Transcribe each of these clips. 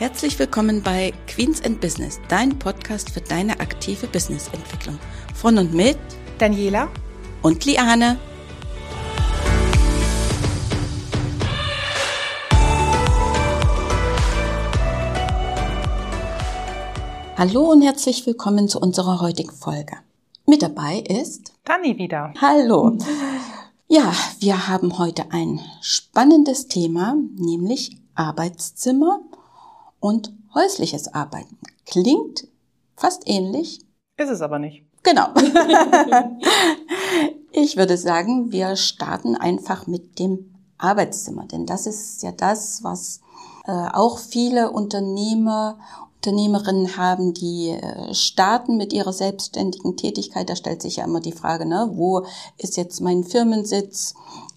Herzlich willkommen bei Queens and Business, dein Podcast für deine aktive Businessentwicklung. Von und mit Daniela und Liane. Hallo und herzlich willkommen zu unserer heutigen Folge. Mit dabei ist Dani wieder. Hallo. Ja, wir haben heute ein spannendes Thema, nämlich Arbeitszimmer und häusliches Arbeiten. Klingt fast ähnlich. Ist es aber nicht. Genau. ich würde sagen, wir starten einfach mit dem Arbeitszimmer, denn das ist ja das, was äh, auch viele Unternehmer Unternehmerinnen haben, die äh, starten mit ihrer selbstständigen Tätigkeit. Da stellt sich ja immer die Frage, ne, wo ist jetzt mein Firmensitz?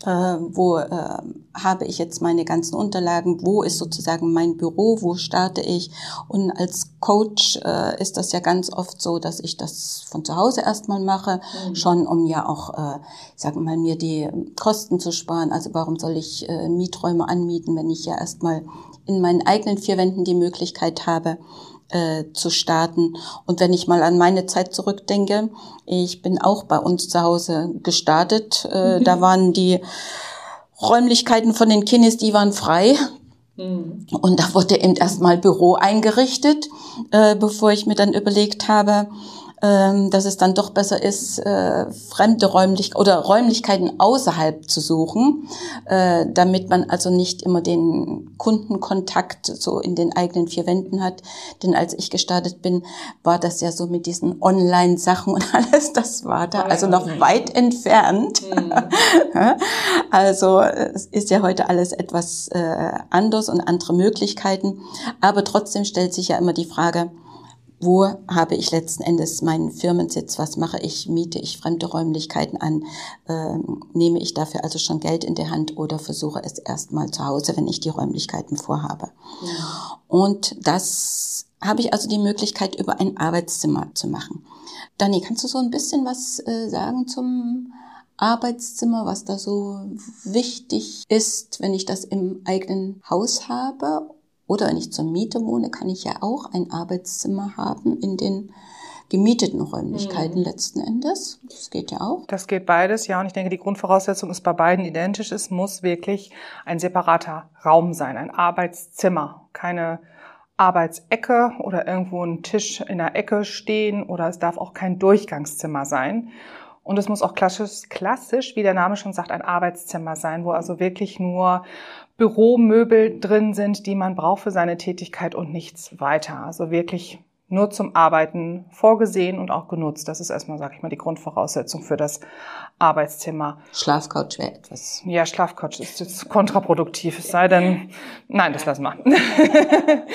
Äh, wo äh, habe ich jetzt meine ganzen Unterlagen? Wo ist sozusagen mein Büro? Wo starte ich? Und als Coach äh, ist das ja ganz oft so, dass ich das von zu Hause erstmal mache, mhm. schon um ja auch, äh, sagen wir mal, mir die Kosten zu sparen. Also warum soll ich äh, Mieträume anmieten, wenn ich ja erstmal in meinen eigenen vier Wänden die Möglichkeit habe, äh, zu starten. Und wenn ich mal an meine Zeit zurückdenke, ich bin auch bei uns zu Hause gestartet. Äh, mhm. Da waren die Räumlichkeiten von den Kindes, die waren frei. Mhm. Und da wurde eben erstmal Büro eingerichtet, äh, bevor ich mir dann überlegt habe, dass es dann doch besser ist, äh, fremde Räumlich oder Räumlichkeiten außerhalb zu suchen, äh, damit man also nicht immer den Kundenkontakt so in den eigenen vier Wänden hat. Denn als ich gestartet bin, war das ja so mit diesen Online-Sachen und alles, das war da also noch weit entfernt. Mhm. also es ist ja heute alles etwas äh, anders und andere Möglichkeiten. Aber trotzdem stellt sich ja immer die Frage, wo habe ich letzten Endes meinen Firmensitz, was mache ich, miete ich fremde Räumlichkeiten an, ähm, nehme ich dafür also schon Geld in die Hand oder versuche es erstmal zu Hause, wenn ich die Räumlichkeiten vorhabe. Ja. Und das habe ich also die Möglichkeit, über ein Arbeitszimmer zu machen. Dani, kannst du so ein bisschen was äh, sagen zum Arbeitszimmer, was da so wichtig ist, wenn ich das im eigenen Haus habe oder wenn ich zur Miete wohne, kann ich ja auch ein Arbeitszimmer haben in den gemieteten Räumlichkeiten mhm. letzten Endes. Das geht ja auch. Das geht beides, ja. Und ich denke, die Grundvoraussetzung ist bei beiden identisch. Es muss wirklich ein separater Raum sein, ein Arbeitszimmer. Keine Arbeitsecke oder irgendwo ein Tisch in der Ecke stehen oder es darf auch kein Durchgangszimmer sein. Und es muss auch klassisch, klassisch, wie der Name schon sagt, ein Arbeitszimmer sein, wo also wirklich nur Büromöbel drin sind, die man braucht für seine Tätigkeit und nichts weiter. Also wirklich nur zum Arbeiten vorgesehen und auch genutzt. Das ist erstmal, sage ich mal, die Grundvoraussetzung für das Arbeitszimmer. Schlafcouch wäre etwas. Ja, Schlafcouch ist jetzt kontraproduktiv. Es sei denn, nein, das lassen wir.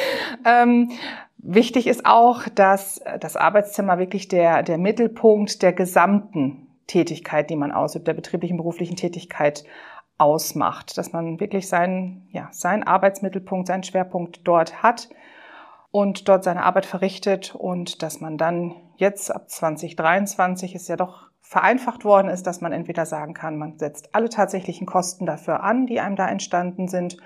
ähm, wichtig ist auch, dass das Arbeitszimmer wirklich der, der Mittelpunkt der gesamten Tätigkeit, die man ausübt, der betrieblichen beruflichen Tätigkeit ausmacht, dass man wirklich seinen, ja, seinen Arbeitsmittelpunkt, seinen Schwerpunkt dort hat und dort seine Arbeit verrichtet und dass man dann jetzt ab 2023 ist ja doch vereinfacht worden ist, dass man entweder sagen kann, man setzt alle tatsächlichen Kosten dafür an, die einem da entstanden sind,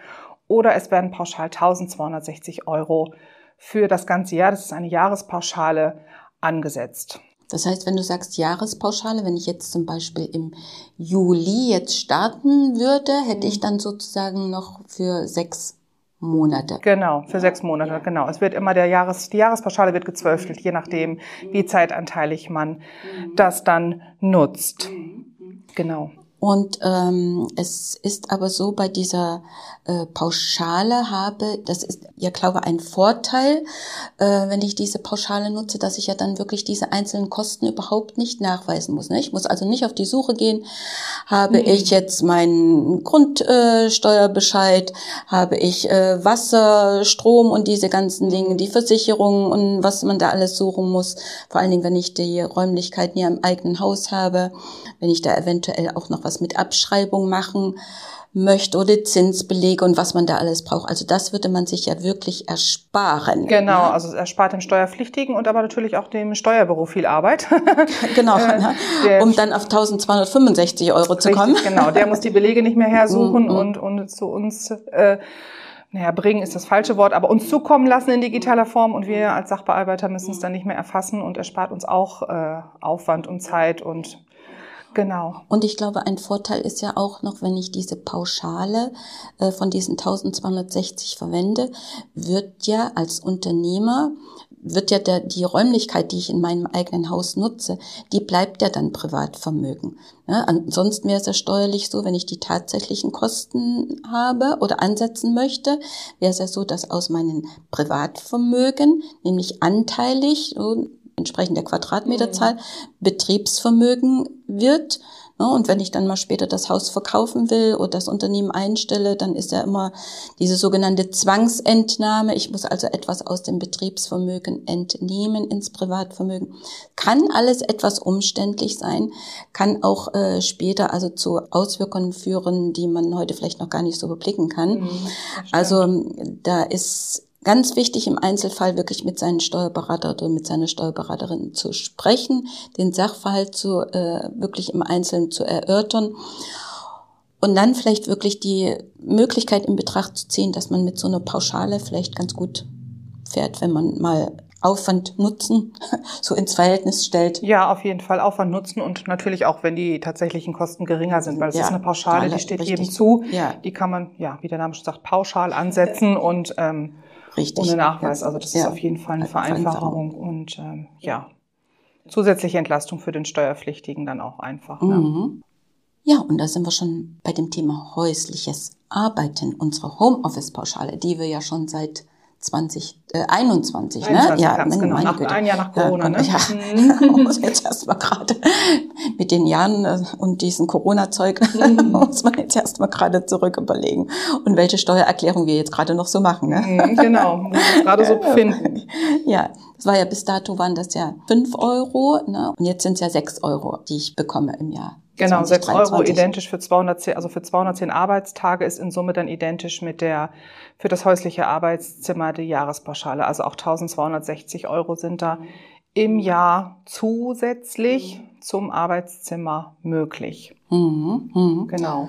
oder es werden pauschal 1260 Euro für das ganze Jahr, das ist eine Jahrespauschale, angesetzt. Das heißt, wenn du sagst Jahrespauschale, wenn ich jetzt zum Beispiel im Juli jetzt starten würde, hätte ich dann sozusagen noch für sechs Monate. Genau, für sechs Monate, ja. genau. Es wird immer der Jahres, die Jahrespauschale wird gezwölftelt, je nachdem, wie zeitanteilig man das dann nutzt. Genau. Und ähm, es ist aber so, bei dieser äh, Pauschale habe, das ist ja, glaube ich, ein Vorteil, äh, wenn ich diese Pauschale nutze, dass ich ja dann wirklich diese einzelnen Kosten überhaupt nicht nachweisen muss. Ne? Ich muss also nicht auf die Suche gehen, habe mhm. ich jetzt meinen Grundsteuerbescheid, äh, habe ich äh, Wasser, Strom und diese ganzen Dinge, die Versicherung und was man da alles suchen muss. Vor allen Dingen, wenn ich die Räumlichkeiten ja im eigenen Haus habe, wenn ich da eventuell auch noch was was mit Abschreibung machen möchte oder Zinsbelege und was man da alles braucht. Also das würde man sich ja wirklich ersparen. Genau, also es erspart dem Steuerpflichtigen und aber natürlich auch dem Steuerbüro viel Arbeit. genau, äh, um dann auf 1265 Euro zu kommen. Richtig, genau, der muss die Belege nicht mehr hersuchen mm. und, und zu uns äh, naja, bringen ist das falsche Wort, aber uns zukommen lassen in digitaler Form und wir als Sachbearbeiter müssen es dann nicht mehr erfassen und erspart uns auch äh, Aufwand und Zeit und Genau. Und ich glaube, ein Vorteil ist ja auch noch, wenn ich diese Pauschale äh, von diesen 1260 verwende, wird ja als Unternehmer wird ja der, die Räumlichkeit, die ich in meinem eigenen Haus nutze, die bleibt ja dann Privatvermögen. Ja, ansonsten wäre es ja steuerlich so, wenn ich die tatsächlichen Kosten habe oder ansetzen möchte, wäre es ja so, dass aus meinen Privatvermögen, nämlich anteilig, so entsprechend der Quadratmeterzahl, mhm. Betriebsvermögen wird und wenn ich dann mal später das Haus verkaufen will oder das Unternehmen einstelle, dann ist ja immer diese sogenannte Zwangsentnahme. Ich muss also etwas aus dem Betriebsvermögen entnehmen ins Privatvermögen. Kann alles etwas umständlich sein, kann auch äh, später also zu Auswirkungen führen, die man heute vielleicht noch gar nicht so überblicken kann. Mhm, also da ist ganz wichtig im Einzelfall wirklich mit seinem Steuerberater oder mit seiner Steuerberaterin zu sprechen, den Sachverhalt zu äh, wirklich im Einzelnen zu erörtern und dann vielleicht wirklich die Möglichkeit in Betracht zu ziehen, dass man mit so einer Pauschale vielleicht ganz gut fährt, wenn man mal Aufwand Nutzen so ins Verhältnis stellt. Ja, auf jeden Fall Aufwand Nutzen und natürlich auch, wenn die tatsächlichen Kosten geringer sind, weil es ja, ist eine Pauschale, die steht richtig. jedem zu. Ja. Die kann man, ja, wie der Name schon sagt, pauschal ansetzen und ähm, Richtig. Ohne Nachweis. Also das ja. ist auf jeden Fall eine Vereinfachung und ähm, ja, zusätzliche Entlastung für den Steuerpflichtigen dann auch einfach. Ne? Mhm. Ja, und da sind wir schon bei dem Thema häusliches Arbeiten, unsere Homeoffice-Pauschale, die wir ja schon seit 20, äh, 21, 21 ne? Ja, meine, genau. meine nach, ein Jahr nach Corona, ja, ne? Ja, mhm. muss jetzt erstmal gerade mit den Jahren äh, und diesem Corona-Zeug mhm. muss man jetzt erstmal gerade zurück überlegen und welche Steuererklärung wir jetzt gerade noch so machen, ne? Mhm, genau, muss ich gerade so befinden. Ja, das war ja bis dato waren das ja fünf Euro, ne? Und jetzt sind es ja sechs Euro, die ich bekomme im Jahr. Genau, 6 Euro identisch für 210, also für 210 Arbeitstage ist in Summe dann identisch mit der für das häusliche Arbeitszimmer die Jahrespauschale. Also auch 1260 Euro sind da im Jahr zusätzlich zum Arbeitszimmer möglich. Mhm, mh. Genau.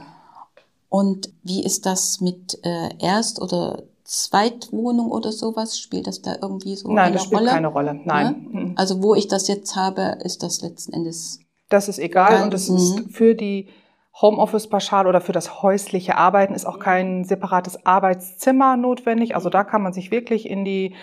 Und wie ist das mit äh, Erst- oder Zweitwohnung oder sowas? Spielt das da irgendwie so Nein, eine Rolle? Nein, das spielt Rolle? keine Rolle. Nein. Ja? Mhm. Also wo ich das jetzt habe, ist das letzten Endes das ist egal und das ist mhm. für die Homeoffice-Pauschale oder für das häusliche Arbeiten ist auch kein separates Arbeitszimmer notwendig. Also da kann man sich wirklich in die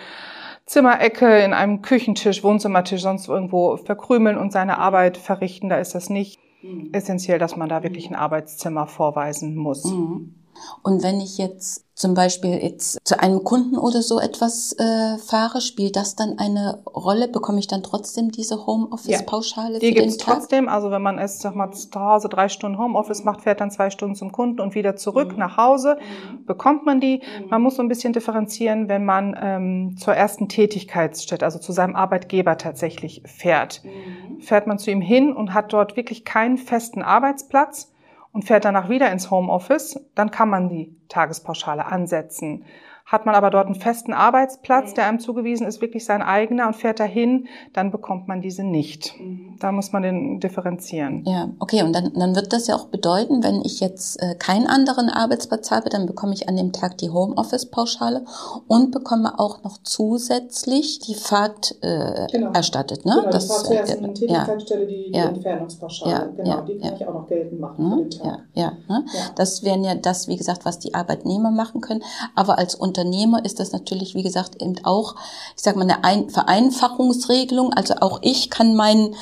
Zimmerecke, in einem Küchentisch, Wohnzimmertisch, sonst irgendwo verkrümeln und seine Arbeit verrichten. Da ist das nicht mhm. essentiell, dass man da wirklich ein Arbeitszimmer vorweisen muss. Mhm. Und wenn ich jetzt zum Beispiel jetzt zu einem Kunden oder so etwas äh, fahre, spielt das dann eine Rolle? Bekomme ich dann trotzdem diese Homeoffice-Pauschale ja, die für den Tag? trotzdem. Also wenn man es sag mal, zu Hause drei Stunden Homeoffice macht, fährt dann zwei Stunden zum Kunden und wieder zurück mhm. nach Hause, mhm. bekommt man die. Mhm. Man muss so ein bisschen differenzieren, wenn man ähm, zur ersten Tätigkeitsstätte, also zu seinem Arbeitgeber tatsächlich fährt. Mhm. Fährt man zu ihm hin und hat dort wirklich keinen festen Arbeitsplatz, und fährt danach wieder ins Homeoffice, dann kann man die Tagespauschale ansetzen. Hat man aber dort einen festen Arbeitsplatz, der einem zugewiesen ist, wirklich sein eigener und fährt dahin, dann bekommt man diese nicht. Mhm. Da muss man den differenzieren. Ja, okay. Und dann, dann wird das ja auch bedeuten, wenn ich jetzt äh, keinen anderen Arbeitsplatz habe, dann bekomme ich an dem Tag die Homeoffice-Pauschale und bekomme auch noch zusätzlich die Fahrt äh, genau. erstattet. Ne? Genau, das, war zuerst äh, in der Tätigkeitsstelle die, die ja. Entfernungspauschale. Ja, genau, ja, die kann ich auch noch geltend machen mhm. für den Tag. Ja, ja, ne? ja. Das wären ja das, wie gesagt, was die Arbeitnehmer machen können. Aber als Unternehmen Unternehmer ist das natürlich, wie gesagt, eben auch, ich sage mal, eine Vereinfachungsregelung. Also auch ich kann meinen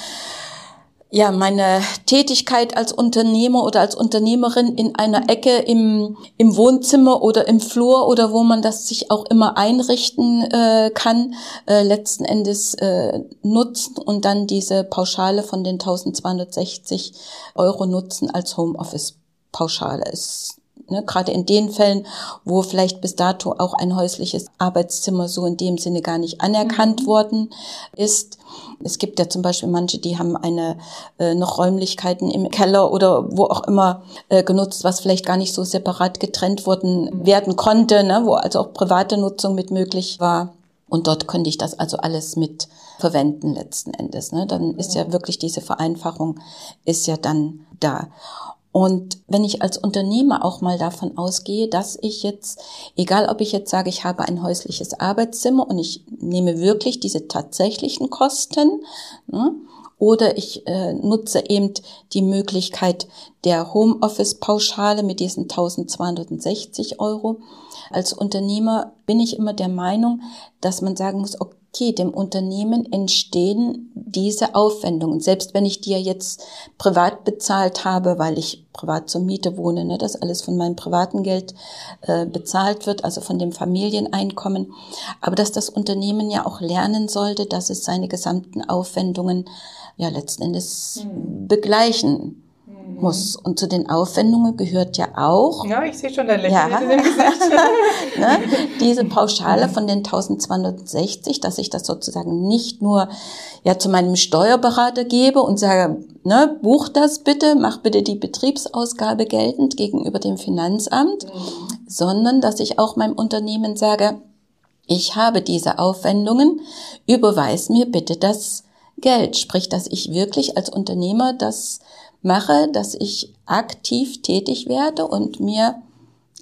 ja, meine Tätigkeit als Unternehmer oder als Unternehmerin in einer Ecke im, im Wohnzimmer oder im Flur oder wo man das sich auch immer einrichten äh, kann, äh, letzten Endes äh, nutzen und dann diese Pauschale von den 1260 Euro nutzen als Homeoffice-Pauschale. Es Ne, gerade in den Fällen, wo vielleicht bis dato auch ein häusliches Arbeitszimmer so in dem Sinne gar nicht anerkannt mhm. worden ist. Es gibt ja zum Beispiel manche, die haben eine äh, noch Räumlichkeiten im Keller oder wo auch immer äh, genutzt, was vielleicht gar nicht so separat getrennt worden werden konnte, ne, wo also auch private Nutzung mit möglich war. Und dort könnte ich das also alles mit verwenden letzten Endes. Ne? Dann ist ja wirklich diese Vereinfachung ist ja dann da. Und wenn ich als Unternehmer auch mal davon ausgehe, dass ich jetzt, egal ob ich jetzt sage, ich habe ein häusliches Arbeitszimmer und ich nehme wirklich diese tatsächlichen Kosten, ne, oder ich äh, nutze eben die Möglichkeit der Homeoffice-Pauschale mit diesen 1260 Euro. Als Unternehmer bin ich immer der Meinung, dass man sagen muss, okay, okay, dem Unternehmen entstehen diese Aufwendungen. Selbst wenn ich die ja jetzt privat bezahlt habe, weil ich privat zur Miete wohne, ne, dass alles von meinem privaten Geld äh, bezahlt wird, also von dem Familieneinkommen. Aber dass das Unternehmen ja auch lernen sollte, dass es seine gesamten Aufwendungen ja letzten Endes mhm. begleichen muss. Und zu den Aufwendungen gehört ja auch. Ja, ich sehe schon dein Lächeln ja, in dem Gesicht. ne, diese Pauschale von den 1260, dass ich das sozusagen nicht nur ja zu meinem Steuerberater gebe und sage, ne, buch das bitte, mach bitte die Betriebsausgabe geltend gegenüber dem Finanzamt, mhm. sondern dass ich auch meinem Unternehmen sage, ich habe diese Aufwendungen, überweis mir bitte das Geld. Sprich, dass ich wirklich als Unternehmer das mache, dass ich aktiv tätig werde und mir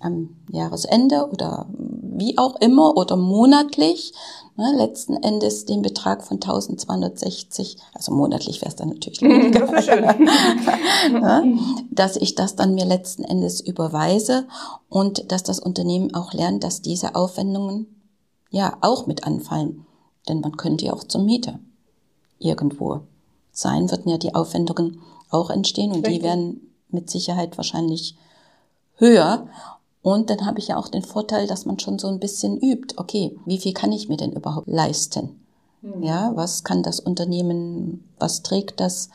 am Jahresende oder wie auch immer oder monatlich ne, letzten Endes den Betrag von 1260, also monatlich wäre es dann natürlich das ne, dass ich das dann mir letzten Endes überweise und dass das Unternehmen auch lernt, dass diese Aufwendungen ja auch mit anfallen. Denn man könnte ja auch zur Miete irgendwo sein, würden ja die Aufwendungen auch entstehen und Richtig. die werden mit Sicherheit wahrscheinlich höher. Und dann habe ich ja auch den Vorteil, dass man schon so ein bisschen übt. Okay, wie viel kann ich mir denn überhaupt leisten? Mhm. Ja, was kann das Unternehmen, was trägt das,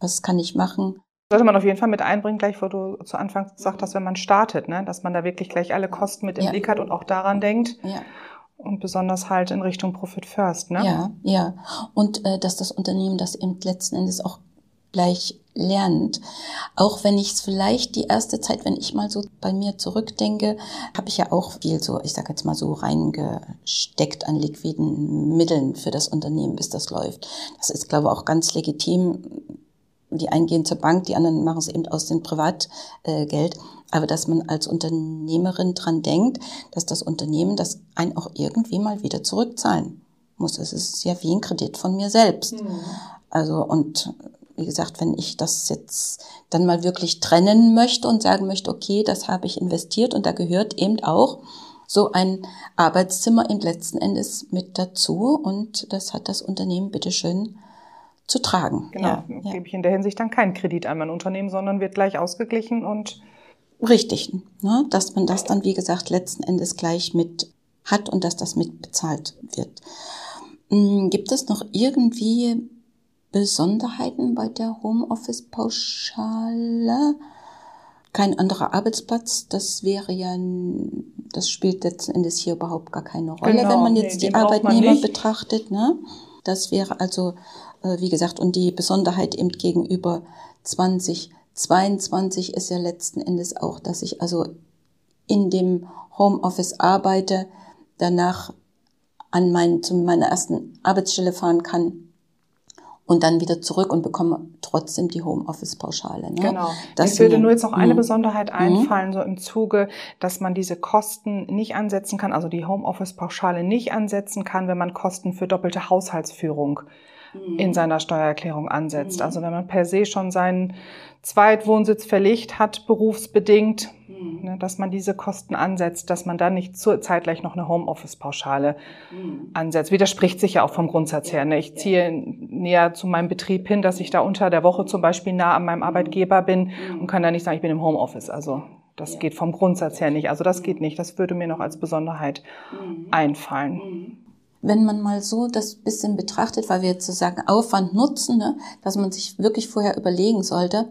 was kann ich machen? Sollte man auf jeden Fall mit einbringen, gleich wo du zu Anfang gesagt hast, wenn man startet, ne? dass man da wirklich gleich alle Kosten mit im ja. Blick hat und auch daran denkt. Ja. Und besonders halt in Richtung Profit First, ne? Ja, ja. Und äh, dass das Unternehmen das eben letzten Endes auch gleich lernt. Auch wenn ich es vielleicht die erste Zeit, wenn ich mal so bei mir zurückdenke, habe ich ja auch viel so, ich sage jetzt mal so reingesteckt an liquiden Mitteln für das Unternehmen, bis das läuft. Das ist, glaube ich, auch ganz legitim. Die einen gehen zur Bank, die anderen machen es eben aus dem Privatgeld. Aber dass man als Unternehmerin dran denkt, dass das Unternehmen das einen auch irgendwie mal wieder zurückzahlen muss. Es ist ja wie ein Kredit von mir selbst. Mhm. Also und wie gesagt, wenn ich das jetzt dann mal wirklich trennen möchte und sagen möchte, okay, das habe ich investiert und da gehört eben auch so ein Arbeitszimmer im letzten Endes mit dazu und das hat das Unternehmen bitteschön zu tragen. Genau, ja, ja. gebe ich in der Hinsicht dann keinen Kredit an mein Unternehmen, sondern wird gleich ausgeglichen und Richtig, ne? dass man das dann, wie gesagt, letzten Endes gleich mit hat und dass das mit bezahlt wird. Hm, gibt es noch irgendwie Besonderheiten bei der Homeoffice-Pauschale. Kein anderer Arbeitsplatz, das wäre ja, das spielt letzten Endes hier überhaupt gar keine Rolle, genau, wenn man jetzt nee, die Arbeitnehmer betrachtet. Ne? Das wäre also, äh, wie gesagt, und die Besonderheit eben gegenüber 2022 ist ja letzten Endes auch, dass ich also in dem Homeoffice arbeite, danach an mein, zu meiner ersten Arbeitsstelle fahren kann und dann wieder zurück und bekomme trotzdem die Homeoffice-Pauschale. Ne? Genau. Das Mir würde nur jetzt noch eine mhm. Besonderheit mhm. einfallen, so im Zuge, dass man diese Kosten nicht ansetzen kann, also die Homeoffice-Pauschale nicht ansetzen kann, wenn man Kosten für doppelte Haushaltsführung mhm. in seiner Steuererklärung ansetzt. Also wenn man per se schon seinen Zweitwohnsitz verlegt hat, berufsbedingt, mhm. ne, dass man diese Kosten ansetzt, dass man dann nicht zeitgleich noch eine Homeoffice-Pauschale mhm. ansetzt. Widerspricht sich ja auch vom Grundsatz her. Ne? Ich ziehe näher zu meinem Betrieb hin, dass ich da unter der Woche zum Beispiel nah an meinem mhm. Arbeitgeber bin mhm. und kann da nicht sagen, ich bin im Homeoffice. Also das geht vom Grundsatz her nicht. Also das geht nicht. Das würde mir noch als Besonderheit mhm. einfallen. Mhm wenn man mal so das bisschen betrachtet, weil wir jetzt sozusagen Aufwand nutzen, ne, dass man sich wirklich vorher überlegen sollte,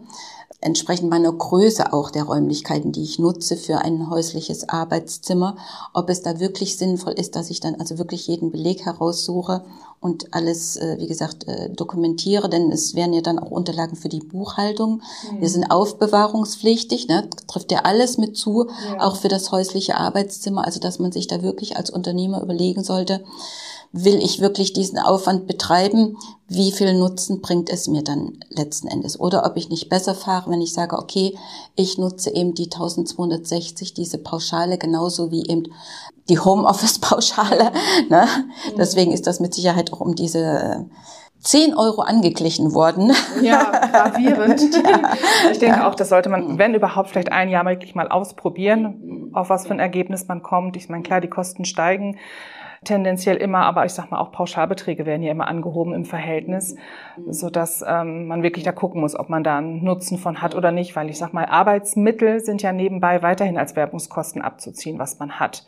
entsprechend meiner Größe auch der Räumlichkeiten, die ich nutze für ein häusliches Arbeitszimmer, ob es da wirklich sinnvoll ist, dass ich dann also wirklich jeden Beleg heraussuche und alles, äh, wie gesagt, äh, dokumentiere, denn es wären ja dann auch Unterlagen für die Buchhaltung. Mhm. Wir sind aufbewahrungspflichtig, ne? trifft ja alles mit zu, ja. auch für das häusliche Arbeitszimmer, also dass man sich da wirklich als Unternehmer überlegen sollte, will ich wirklich diesen Aufwand betreiben? Wie viel Nutzen bringt es mir dann letzten Endes? Oder ob ich nicht besser fahre, wenn ich sage, okay, ich nutze eben die 1260, diese Pauschale, genauso wie eben die Homeoffice-Pauschale. Ne? Mhm. Deswegen ist das mit Sicherheit auch um diese 10 Euro angeglichen worden. Ja, gravierend. ich denke ja. auch, das sollte man, wenn überhaupt, vielleicht ein Jahr wirklich mal ausprobieren, auf was für ein Ergebnis man kommt. Ich meine, klar, die Kosten steigen tendenziell immer, aber ich sag mal auch Pauschalbeträge werden ja immer angehoben im Verhältnis, so dass ähm, man wirklich da gucken muss, ob man da einen Nutzen von hat oder nicht, weil ich sag mal Arbeitsmittel sind ja nebenbei weiterhin als Werbungskosten abzuziehen, was man hat.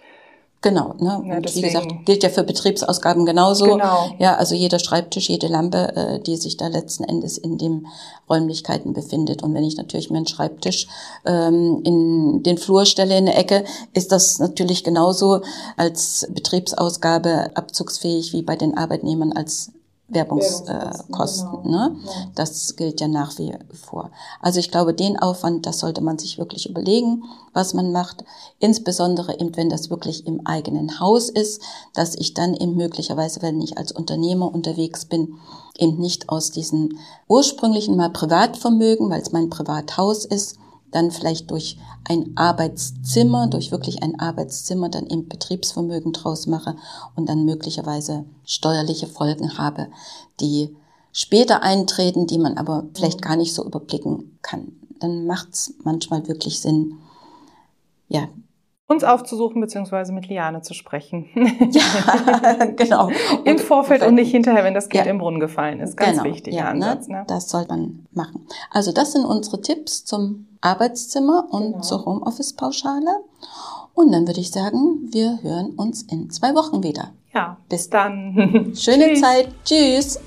Genau, ne? Ja, und wie gesagt, gilt ja für Betriebsausgaben genauso. Genau. Ja, also jeder Schreibtisch, jede Lampe, äh, die sich da letzten Endes in den Räumlichkeiten befindet. Und wenn ich natürlich mir einen Schreibtisch ähm, in den Flur stelle in der Ecke, ist das natürlich genauso als Betriebsausgabe abzugsfähig wie bei den Arbeitnehmern als Werbungskosten. Äh, genau. ne? Das gilt ja nach wie vor. Also ich glaube, den Aufwand, das sollte man sich wirklich überlegen, was man macht. Insbesondere eben, wenn das wirklich im eigenen Haus ist, dass ich dann eben möglicherweise, wenn ich als Unternehmer unterwegs bin, eben nicht aus diesen ursprünglichen mal Privatvermögen, weil es mein Privathaus ist, dann vielleicht durch ein Arbeitszimmer, durch wirklich ein Arbeitszimmer dann eben Betriebsvermögen draus mache und dann möglicherweise steuerliche Folgen habe, die später eintreten, die man aber vielleicht gar nicht so überblicken kann. Dann macht es manchmal wirklich Sinn, ja, uns aufzusuchen beziehungsweise mit Liane zu sprechen. Ja, genau. Im Vorfeld und nicht hinterher, wenn das Kind ja. im Brunnen gefallen ist. Ganz genau. wichtiger ja, ne? Ansatz. Ne? Das sollte man machen. Also das sind unsere Tipps zum Arbeitszimmer und genau. zur Homeoffice-Pauschale. Und dann würde ich sagen, wir hören uns in zwei Wochen wieder. Ja, bis dann. Schöne Zeit. Tschüss.